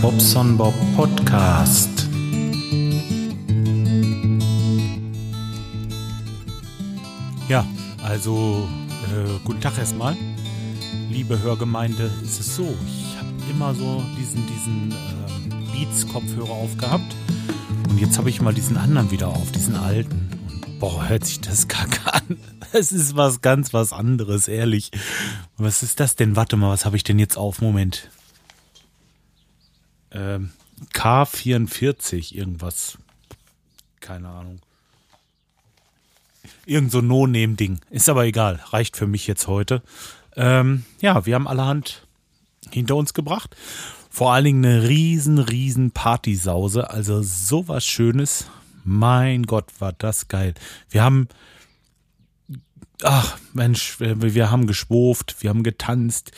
Bobson Bob Podcast. Ja, also äh, guten Tag erstmal. Liebe Hörgemeinde, ist es so, ich habe immer so diesen, diesen äh, Beats-Kopfhörer aufgehabt und jetzt habe ich mal diesen anderen wieder auf, diesen alten. Und boah, hört sich das kacke an. Es ist was ganz was anderes, ehrlich. Was ist das denn? Warte mal, was habe ich denn jetzt auf? Moment. Ähm, K44, irgendwas. Keine Ahnung. Irgend so No-Name-Ding. Ist aber egal. Reicht für mich jetzt heute. Ähm, ja, wir haben allerhand hinter uns gebracht. Vor allen Dingen eine riesen, riesen Partysause. Also sowas Schönes. Mein Gott, war das geil. Wir haben, ach Mensch, wir haben geschwurft, wir haben getanzt,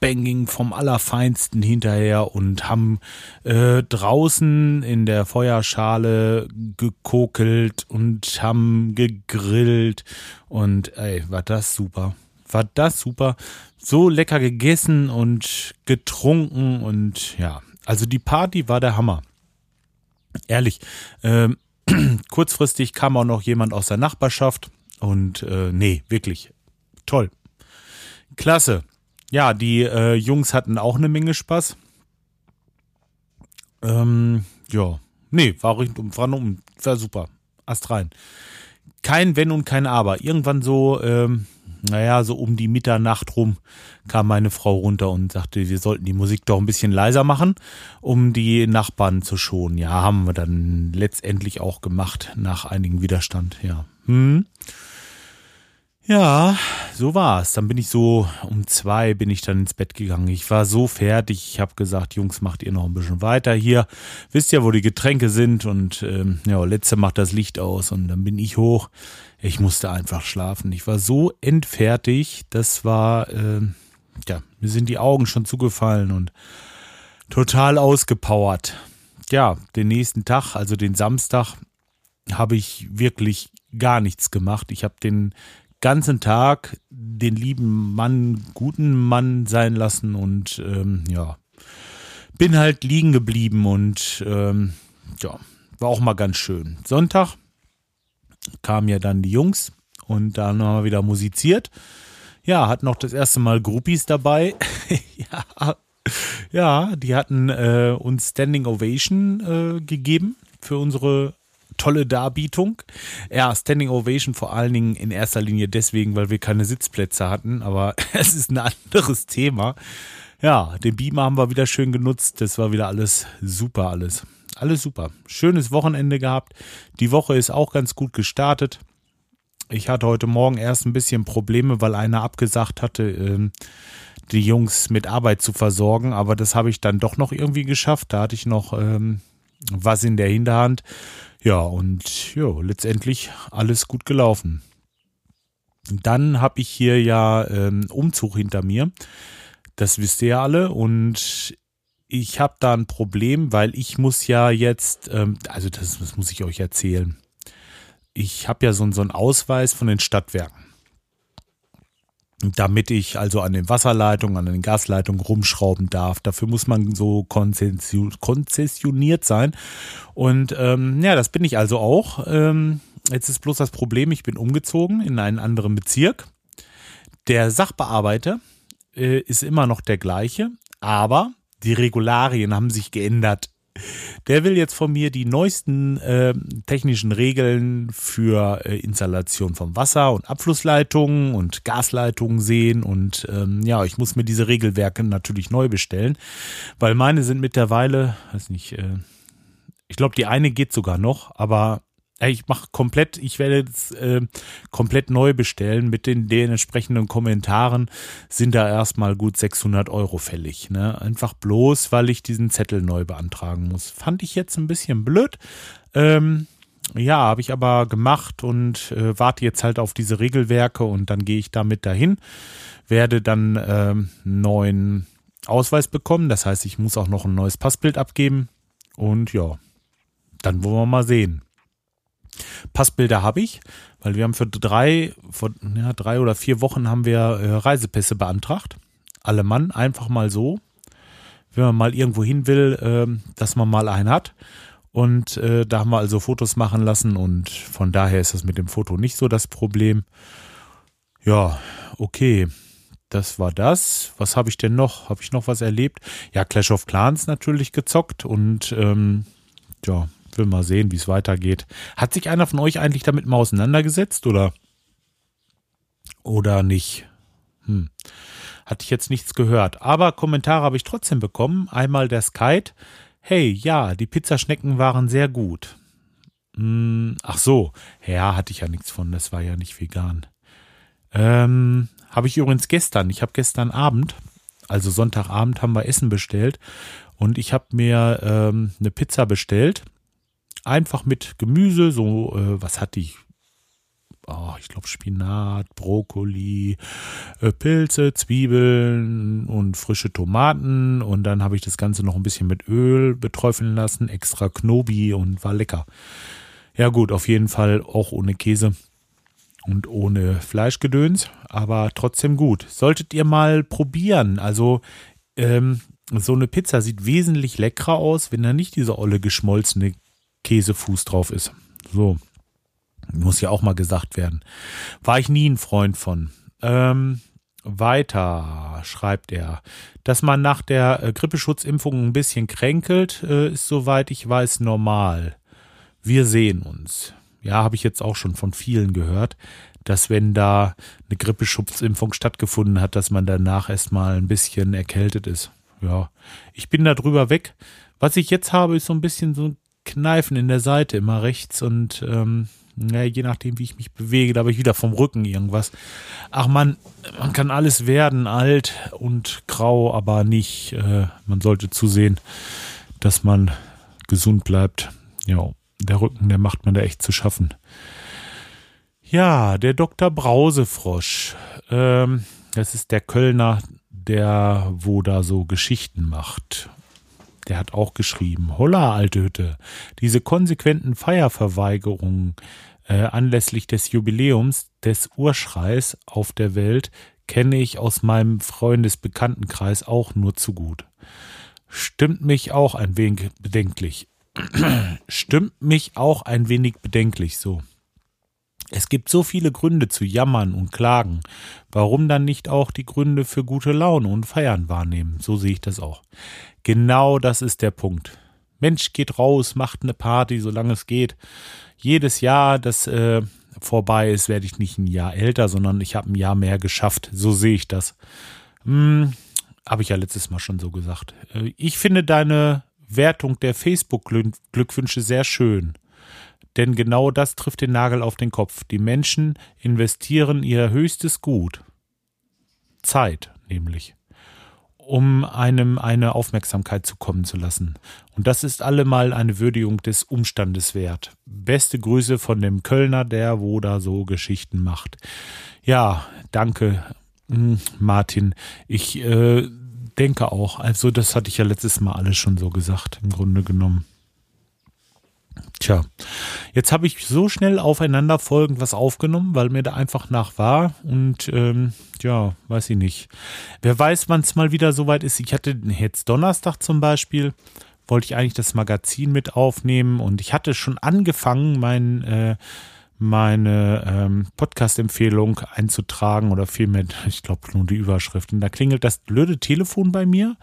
Headbanging vom Allerfeinsten hinterher und haben äh, draußen in der Feuerschale gekokelt und haben gegrillt und ey, war das super. War das super. So lecker gegessen und getrunken und ja, also die Party war der Hammer. Ehrlich, äh, kurzfristig kam auch noch jemand aus der Nachbarschaft und äh, nee, wirklich toll. Klasse. Ja, die äh, Jungs hatten auch eine Menge Spaß. Ähm, ja, nee, war, war, war super. Ast rein. Kein Wenn und kein Aber. Irgendwann so, ähm, naja, so um die Mitternacht rum kam meine Frau runter und sagte, wir sollten die Musik doch ein bisschen leiser machen, um die Nachbarn zu schonen. Ja, haben wir dann letztendlich auch gemacht, nach einigem Widerstand, ja. Hm. Ja, so war's. Dann bin ich so um zwei bin ich dann ins Bett gegangen. Ich war so fertig. Ich habe gesagt, Jungs, macht ihr noch ein bisschen weiter hier. Wisst ja, wo die Getränke sind und ähm, ja, letzte macht das Licht aus und dann bin ich hoch. Ich musste einfach schlafen. Ich war so entfertigt. Das war äh, ja, mir sind die Augen schon zugefallen und total ausgepowert. Ja, den nächsten Tag, also den Samstag, habe ich wirklich gar nichts gemacht. Ich habe den ganzen Tag den lieben Mann, guten Mann sein lassen und ähm, ja, bin halt liegen geblieben und ähm, ja, war auch mal ganz schön. Sonntag kamen ja dann die Jungs und dann haben wir wieder musiziert. Ja, hatten noch das erste Mal Groupies dabei. ja, ja, die hatten äh, uns Standing Ovation äh, gegeben für unsere tolle Darbietung. Ja, Standing Ovation vor allen Dingen in erster Linie deswegen, weil wir keine Sitzplätze hatten, aber es ist ein anderes Thema. Ja, den Beamer haben wir wieder schön genutzt. Das war wieder alles super, alles. Alles super. Schönes Wochenende gehabt. Die Woche ist auch ganz gut gestartet. Ich hatte heute Morgen erst ein bisschen Probleme, weil einer abgesagt hatte, ähm, die Jungs mit Arbeit zu versorgen, aber das habe ich dann doch noch irgendwie geschafft. Da hatte ich noch ähm, was in der Hinterhand. Ja, und ja, letztendlich alles gut gelaufen. Dann habe ich hier ja ähm, Umzug hinter mir. Das wisst ihr ja alle. Und ich habe da ein Problem, weil ich muss ja jetzt, ähm, also das, das, muss ich euch erzählen. Ich habe ja so, so einen Ausweis von den Stadtwerken damit ich also an den Wasserleitungen, an den Gasleitungen rumschrauben darf. Dafür muss man so konzessioniert sein. Und ähm, ja, das bin ich also auch. Ähm, jetzt ist bloß das Problem, ich bin umgezogen in einen anderen Bezirk. Der Sachbearbeiter äh, ist immer noch der gleiche, aber die Regularien haben sich geändert. Der will jetzt von mir die neuesten äh, technischen Regeln für äh, Installation von Wasser- und Abflussleitungen und Gasleitungen sehen. Und ähm, ja, ich muss mir diese Regelwerke natürlich neu bestellen, weil meine sind mittlerweile, weiß nicht, äh, ich glaube, die eine geht sogar noch, aber ich mache komplett, ich werde jetzt äh, komplett neu bestellen. Mit den, den entsprechenden Kommentaren sind da erstmal gut 600 Euro fällig. Ne? Einfach bloß, weil ich diesen Zettel neu beantragen muss. Fand ich jetzt ein bisschen blöd. Ähm, ja, habe ich aber gemacht und äh, warte jetzt halt auf diese Regelwerke und dann gehe ich damit dahin. Werde dann äh, neuen Ausweis bekommen. Das heißt, ich muss auch noch ein neues Passbild abgeben. Und ja, dann wollen wir mal sehen. Passbilder habe ich, weil wir haben für drei, vor, ja, drei oder vier Wochen haben wir äh, Reisepässe beantragt. Alle Mann, einfach mal so. wenn man mal irgendwo hin will, äh, dass man mal einen hat. Und äh, da haben wir also Fotos machen lassen und von daher ist das mit dem Foto nicht so das Problem. Ja, okay. Das war das. Was habe ich denn noch? Habe ich noch was erlebt? Ja, Clash of Clans natürlich gezockt und ähm, ja, will mal sehen, wie es weitergeht. Hat sich einer von euch eigentlich damit mal auseinandergesetzt oder oder nicht? Hm. Hatte ich jetzt nichts gehört. Aber Kommentare habe ich trotzdem bekommen. Einmal der Skype. Hey, ja, die Pizzaschnecken waren sehr gut. Hm, ach so, ja, hatte ich ja nichts von. Das war ja nicht vegan. Ähm, habe ich übrigens gestern. Ich habe gestern Abend, also Sonntagabend, haben wir Essen bestellt und ich habe mir ähm, eine Pizza bestellt. Einfach mit Gemüse, so, äh, was hatte ich? Oh, ich glaube Spinat, Brokkoli, äh, Pilze, Zwiebeln und frische Tomaten. Und dann habe ich das Ganze noch ein bisschen mit Öl beträufeln lassen, extra Knobi und war lecker. Ja gut, auf jeden Fall auch ohne Käse und ohne Fleischgedöns, aber trotzdem gut. Solltet ihr mal probieren. Also ähm, so eine Pizza sieht wesentlich leckerer aus, wenn da nicht dieser olle geschmolzene Käsefuß drauf ist. So. Muss ja auch mal gesagt werden. War ich nie ein Freund von. Ähm, weiter schreibt er, dass man nach der äh, Grippeschutzimpfung ein bisschen kränkelt, äh, ist soweit ich weiß normal. Wir sehen uns ja, habe ich jetzt auch schon von vielen gehört, dass wenn da eine Grippeschutzimpfung stattgefunden hat, dass man danach erstmal ein bisschen erkältet ist. Ja, ich bin da drüber weg. Was ich jetzt habe, ist so ein bisschen so ein Kneifen in der Seite, immer rechts und ähm, ja, je nachdem, wie ich mich bewege, da habe ich wieder vom Rücken irgendwas. Ach man, man kann alles werden, alt und grau, aber nicht. Äh, man sollte zusehen, dass man gesund bleibt. Ja, der Rücken, der macht man da echt zu schaffen. Ja, der Dr. Brausefrosch. Ähm, das ist der Kölner, der wo da so Geschichten macht. Der hat auch geschrieben, holla, alte Hütte, diese konsequenten Feierverweigerungen äh, anlässlich des Jubiläums des Urschreis auf der Welt kenne ich aus meinem Freundesbekanntenkreis auch nur zu gut. Stimmt mich auch ein wenig bedenklich stimmt mich auch ein wenig bedenklich so. Es gibt so viele Gründe zu jammern und klagen. Warum dann nicht auch die Gründe für gute Laune und Feiern wahrnehmen? So sehe ich das auch. Genau das ist der Punkt. Mensch, geht raus, macht eine Party, solange es geht. Jedes Jahr, das äh, vorbei ist, werde ich nicht ein Jahr älter, sondern ich habe ein Jahr mehr geschafft. So sehe ich das. Hm, habe ich ja letztes Mal schon so gesagt. Äh, ich finde deine Wertung der Facebook-Glückwünsche sehr schön. Denn genau das trifft den Nagel auf den Kopf. Die Menschen investieren ihr höchstes Gut. Zeit, nämlich. Um einem eine Aufmerksamkeit zukommen zu lassen. Und das ist allemal eine Würdigung des Umstandes wert. Beste Grüße von dem Kölner, der wo da so Geschichten macht. Ja, danke, hm, Martin. Ich äh, denke auch. Also, das hatte ich ja letztes Mal alles schon so gesagt, im Grunde genommen. Tja, jetzt habe ich so schnell aufeinander folgend was aufgenommen, weil mir da einfach nach war. Und ähm, ja, weiß ich nicht. Wer weiß, wann es mal wieder soweit ist. Ich hatte jetzt Donnerstag zum Beispiel, wollte ich eigentlich das Magazin mit aufnehmen und ich hatte schon angefangen, mein äh, meine ähm, Podcast-Empfehlung einzutragen oder vielmehr, ich glaube nur die Überschrift. Und da klingelt das blöde Telefon bei mir.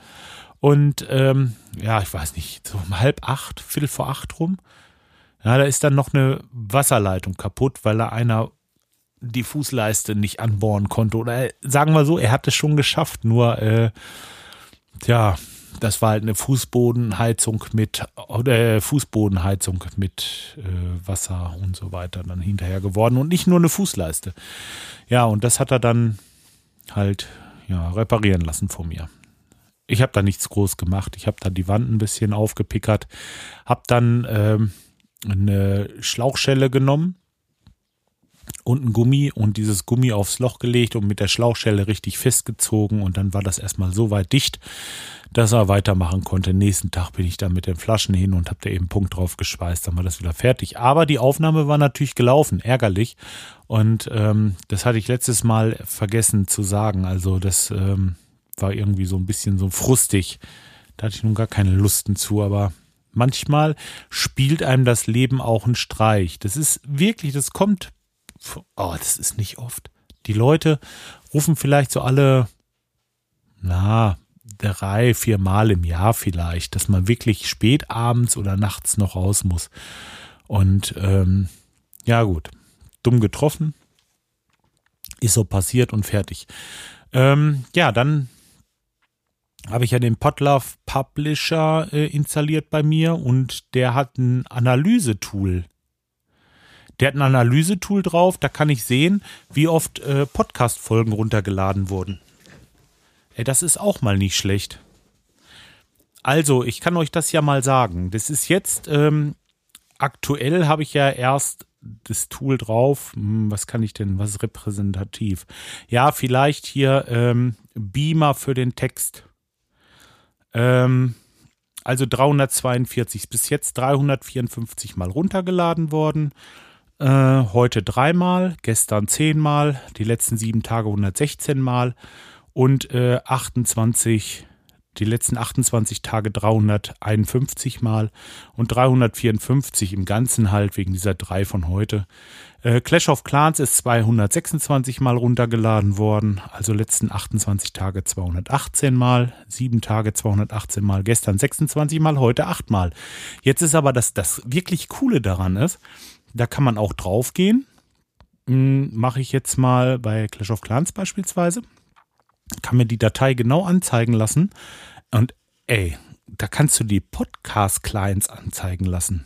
Und ähm, ja, ich weiß nicht, so um halb acht, viertel vor acht rum. Ja, da ist dann noch eine Wasserleitung kaputt, weil da einer die Fußleiste nicht anbohren konnte. Oder sagen wir so, er hat es schon geschafft, nur äh, ja, das war halt eine Fußbodenheizung mit oder Fußbodenheizung mit äh, Wasser und so weiter dann hinterher geworden und nicht nur eine Fußleiste. Ja, und das hat er dann halt ja reparieren lassen von mir. Ich habe da nichts groß gemacht. Ich habe da die Wand ein bisschen aufgepickert, habe dann ähm, eine Schlauchschelle genommen und ein Gummi und dieses Gummi aufs Loch gelegt und mit der Schlauchschelle richtig festgezogen und dann war das erstmal so weit dicht, dass er weitermachen konnte. Nächsten Tag bin ich dann mit den Flaschen hin und habe da eben Punkt drauf geschweißt, dann war das wieder fertig. Aber die Aufnahme war natürlich gelaufen, ärgerlich. Und ähm, das hatte ich letztes Mal vergessen zu sagen. Also das ähm, war irgendwie so ein bisschen so frustig, Da hatte ich nun gar keine Lusten zu, aber manchmal spielt einem das Leben auch einen Streich. Das ist wirklich, das kommt, oh, das ist nicht oft. Die Leute rufen vielleicht so alle, na, drei, vier Mal im Jahr vielleicht, dass man wirklich spät abends oder nachts noch raus muss. Und ähm, ja gut, dumm getroffen, ist so passiert und fertig. Ähm, ja, dann habe ich ja den Podlove Publisher äh, installiert bei mir und der hat ein Analysetool. Der hat ein Analysetool drauf, da kann ich sehen, wie oft äh, Podcast-Folgen runtergeladen wurden. Ey, das ist auch mal nicht schlecht. Also, ich kann euch das ja mal sagen. Das ist jetzt, ähm, aktuell habe ich ja erst das Tool drauf. Hm, was kann ich denn? Was ist repräsentativ? Ja, vielleicht hier ähm, Beamer für den Text. Ähm, also 342 bis jetzt 354 mal runtergeladen worden. Äh, heute dreimal, gestern zehnmal, die letzten sieben Tage 116 Mal und äh, 28, die letzten 28 Tage 351 Mal und 354 im Ganzen halt wegen dieser drei von heute. Äh, Clash of Clans ist 226 Mal runtergeladen worden, also letzten 28 Tage 218 Mal, sieben Tage 218 Mal, gestern 26 Mal, heute 8 Mal. Jetzt ist aber das, das wirklich Coole daran ist, da kann man auch draufgehen. Hm, Mache ich jetzt mal bei Clash of Clans beispielsweise kann mir die Datei genau anzeigen lassen. Und ey, da kannst du die Podcast-Clients anzeigen lassen.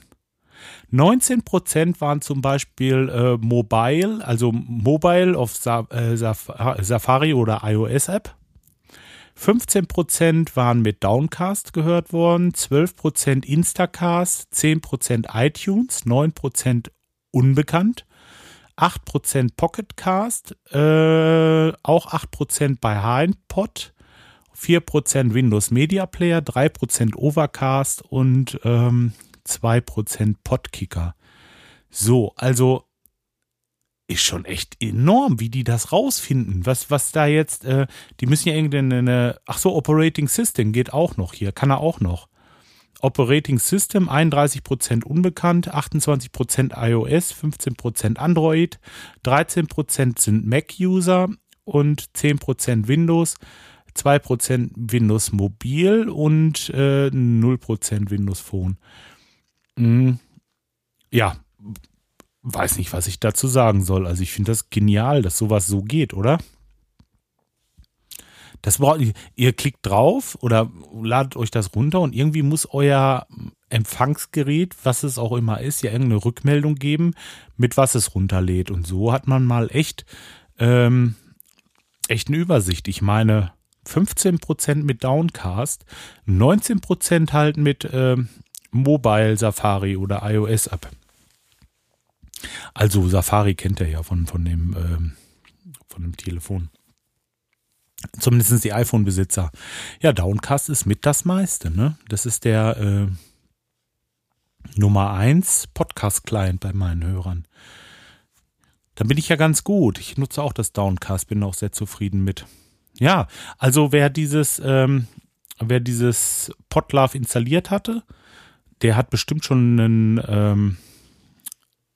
19% waren zum Beispiel äh, Mobile, also Mobile auf Sa äh, Saf Safari oder iOS-App. 15% waren mit Downcast gehört worden, 12% Instacast, 10% iTunes, 9% unbekannt, 8% Pocketcast, äh, auch 8% bei HindPod, 4% Windows Media Player, 3% Overcast und ähm, 2% Podkicker. So, also ist schon echt enorm, wie die das rausfinden. Was, was da jetzt, äh, die müssen ja irgendeine, ach so, Operating System geht auch noch hier, kann er auch noch. Operating System 31% unbekannt, 28% iOS, 15% Android, 13% sind Mac-User und 10% Windows, 2% Windows Mobil und äh, 0% Windows Phone. Hm, ja, weiß nicht, was ich dazu sagen soll. Also ich finde das genial, dass sowas so geht, oder? Das braucht ihr klickt drauf oder ladet euch das runter und irgendwie muss euer Empfangsgerät, was es auch immer ist, ja irgendeine Rückmeldung geben, mit was es runterlädt. Und so hat man mal echt, ähm, echt eine Übersicht. Ich meine, 15% mit Downcast, 19% halt mit äh, Mobile Safari oder iOS App. Also Safari kennt ihr ja von, von, dem, ähm, von dem Telefon. Zumindest die iPhone-Besitzer. Ja, Downcast ist mit das meiste, ne? Das ist der äh, Nummer 1 Podcast-Client bei meinen Hörern. Da bin ich ja ganz gut. Ich nutze auch das Downcast, bin auch sehr zufrieden mit. Ja, also wer dieses, ähm, wer dieses Podlove installiert hatte, der hat bestimmt schon einen, ähm,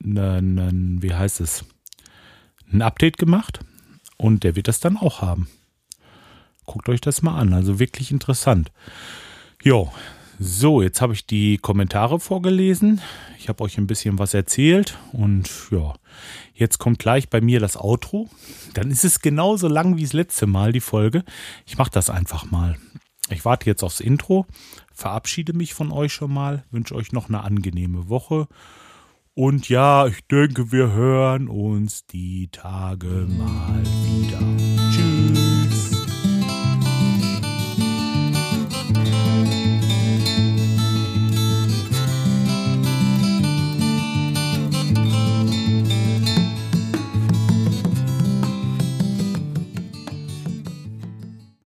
einen, einen, wie heißt es, ein Update gemacht und der wird das dann auch haben. Guckt euch das mal an. Also wirklich interessant. Jo, so, jetzt habe ich die Kommentare vorgelesen. Ich habe euch ein bisschen was erzählt und ja, jetzt kommt gleich bei mir das Outro. Dann ist es genauso lang wie das letzte Mal, die Folge. Ich mache das einfach mal. Ich warte jetzt aufs Intro, verabschiede mich von euch schon mal, wünsche euch noch eine angenehme Woche. Und ja, ich denke, wir hören uns die Tage mal wieder.